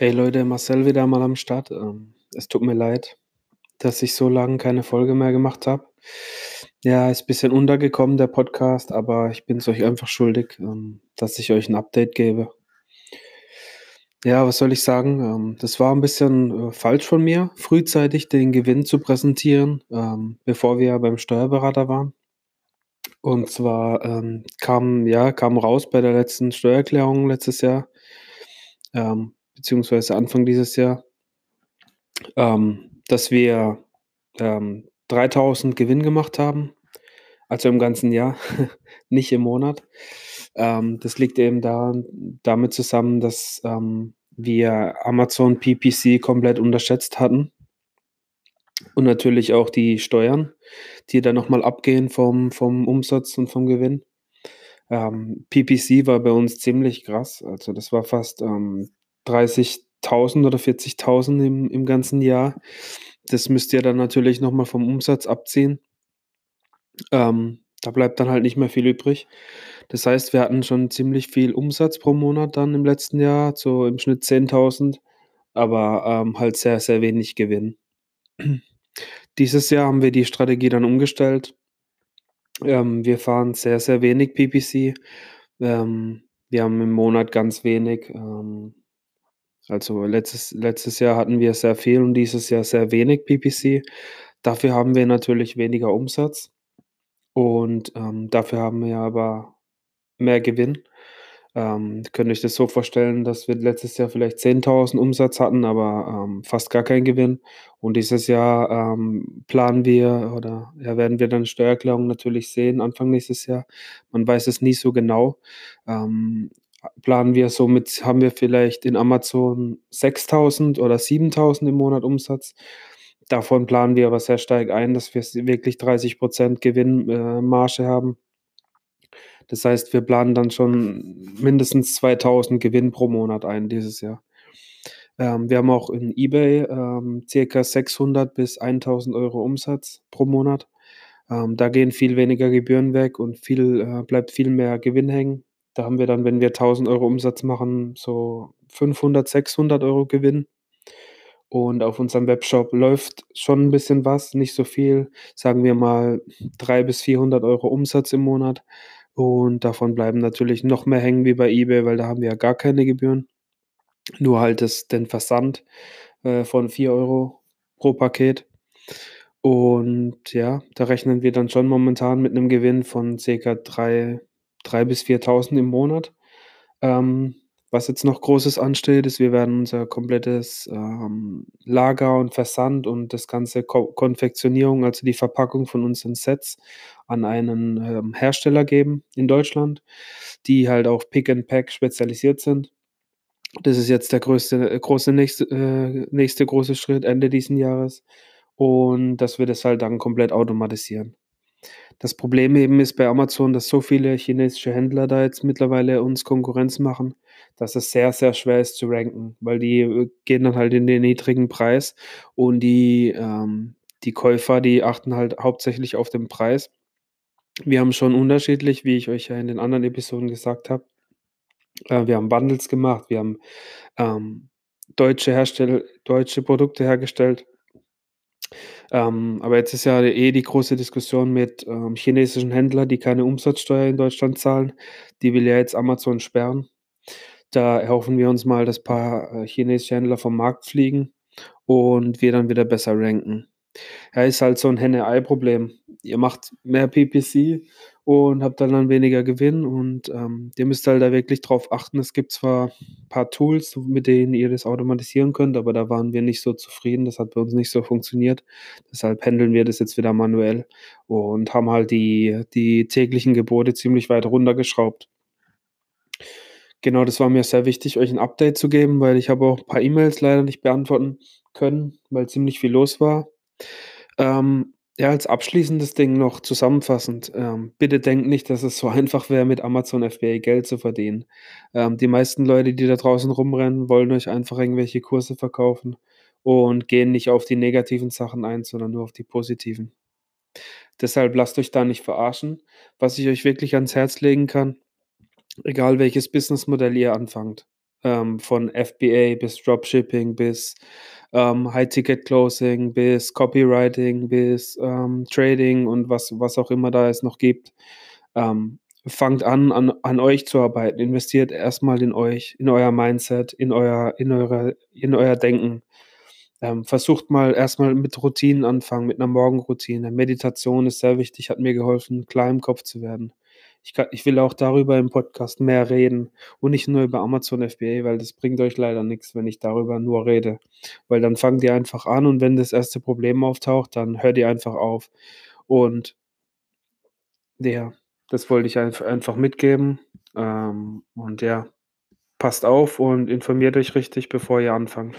Hey Leute, Marcel wieder mal am Start. Ähm, es tut mir leid, dass ich so lange keine Folge mehr gemacht habe. Ja, ist ein bisschen untergekommen, der Podcast, aber ich bin es euch einfach schuldig, ähm, dass ich euch ein Update gebe. Ja, was soll ich sagen? Ähm, das war ein bisschen äh, falsch von mir, frühzeitig den Gewinn zu präsentieren, bevor wir beim Steuerberater waren. Und zwar kam, ja, kam raus bei der letzten Steuererklärung letztes Jahr, beziehungsweise Anfang dieses Jahr, ähm, dass wir ähm, 3000 Gewinn gemacht haben, also im ganzen Jahr, nicht im Monat. Ähm, das liegt eben da, damit zusammen, dass ähm, wir Amazon PPC komplett unterschätzt hatten und natürlich auch die Steuern, die dann nochmal abgehen vom, vom Umsatz und vom Gewinn. Ähm, PPC war bei uns ziemlich krass, also das war fast ähm, 30.000 oder 40.000 im, im ganzen Jahr. Das müsst ihr dann natürlich nochmal vom Umsatz abziehen. Ähm, da bleibt dann halt nicht mehr viel übrig. Das heißt, wir hatten schon ziemlich viel Umsatz pro Monat dann im letzten Jahr, so im Schnitt 10.000, aber ähm, halt sehr, sehr wenig Gewinn. Dieses Jahr haben wir die Strategie dann umgestellt. Ähm, wir fahren sehr, sehr wenig PPC. Ähm, wir haben im Monat ganz wenig. Ähm, also letztes, letztes Jahr hatten wir sehr viel und dieses Jahr sehr wenig PPC. Dafür haben wir natürlich weniger Umsatz und ähm, dafür haben wir aber mehr Gewinn. Ähm, könnt ihr euch das so vorstellen, dass wir letztes Jahr vielleicht 10.000 Umsatz hatten, aber ähm, fast gar keinen Gewinn. Und dieses Jahr ähm, planen wir oder ja, werden wir dann Steuererklärung natürlich sehen, Anfang nächstes Jahr. Man weiß es nie so genau. Ähm, planen wir somit, haben wir vielleicht in Amazon 6.000 oder 7.000 im Monat Umsatz. Davon planen wir aber sehr stark ein, dass wir wirklich 30% Gewinnmarge äh, haben. Das heißt, wir planen dann schon mindestens 2000 Gewinn pro Monat ein dieses Jahr. Ähm, wir haben auch in eBay ähm, circa 600 bis 1000 Euro Umsatz pro Monat. Ähm, da gehen viel weniger Gebühren weg und viel, äh, bleibt viel mehr Gewinn hängen. Da haben wir dann, wenn wir 1000 Euro Umsatz machen, so 500, 600 Euro Gewinn. Und auf unserem Webshop läuft schon ein bisschen was, nicht so viel, sagen wir mal 300 bis 400 Euro Umsatz im Monat. Und davon bleiben natürlich noch mehr hängen wie bei eBay, weil da haben wir ja gar keine Gebühren. Nur halt das, den Versand äh, von 4 Euro pro Paket. Und ja, da rechnen wir dann schon momentan mit einem Gewinn von ca. 3, 3 bis 4.000 im Monat. Ähm, was jetzt noch Großes ansteht, ist, wir werden unser komplettes ähm, Lager und Versand und das ganze Ko Konfektionierung, also die Verpackung von unseren Sets, an einen ähm, Hersteller geben in Deutschland, die halt auf Pick and Pack spezialisiert sind. Das ist jetzt der größte, große nächste, äh, nächste große Schritt Ende diesen Jahres. Und dass wir das halt dann komplett automatisieren. Das Problem eben ist bei Amazon, dass so viele chinesische Händler da jetzt mittlerweile uns Konkurrenz machen, dass es sehr, sehr schwer ist zu ranken, weil die äh, gehen dann halt in den niedrigen Preis und die, ähm, die Käufer, die achten halt hauptsächlich auf den Preis. Wir haben schon unterschiedlich, wie ich euch ja in den anderen Episoden gesagt habe. Äh, wir haben Bundles gemacht, wir haben ähm, deutsche Hersteller, deutsche Produkte hergestellt ähm, aber jetzt ist ja eh die große Diskussion mit ähm, chinesischen Händlern, die keine Umsatzsteuer in Deutschland zahlen. Die will ja jetzt Amazon sperren. Da erhoffen wir uns mal, dass ein paar äh, chinesische Händler vom Markt fliegen und wir dann wieder besser ranken. Ja, ist halt so ein Henne-Ei-Problem. Ihr macht mehr PPC und habt dann, dann weniger Gewinn und ähm, ihr müsst halt da wirklich drauf achten. Es gibt zwar ein paar Tools, mit denen ihr das automatisieren könnt, aber da waren wir nicht so zufrieden. Das hat bei uns nicht so funktioniert. Deshalb handeln wir das jetzt wieder manuell und haben halt die, die täglichen Gebote ziemlich weit runtergeschraubt. Genau, das war mir sehr wichtig, euch ein Update zu geben, weil ich habe auch ein paar E-Mails leider nicht beantworten können, weil ziemlich viel los war. Ähm, ja, als abschließendes Ding noch zusammenfassend. Ähm, bitte denkt nicht, dass es so einfach wäre, mit Amazon FBA Geld zu verdienen. Ähm, die meisten Leute, die da draußen rumrennen, wollen euch einfach irgendwelche Kurse verkaufen und gehen nicht auf die negativen Sachen ein, sondern nur auf die positiven. Deshalb lasst euch da nicht verarschen. Was ich euch wirklich ans Herz legen kann, egal welches Businessmodell ihr anfangt, ähm, von FBA bis Dropshipping bis, ähm, High-Ticket-Closing bis Copywriting bis, ähm, Trading und was was auch immer da es noch gibt. Ähm, fangt an, an an euch zu arbeiten. Investiert erst mal in euch, in euer Mindset, in euer in eure in euer Denken. Ähm, versucht mal erst mal mit Routinen anfangen, mit 'ner Morgenroutine. Meditation ist sehr wichtig, hat mir geholfen, klar im Kopf zu werden. Ich ka ich will auch darüber im Podcast mehr reden und nicht nur über Amazon FBA, weil das bringt euch leider nix, wenn ich darüber nur rede. Weil dann fangt ihr einfach an und wenn das erste Problem auftaucht, dann hört ihr einfach auf. Und ja, das wollte ich einf einfach mitgeben. Ähm, und ja, passt auf und informiert euch richtig, bevor ihr anfangt.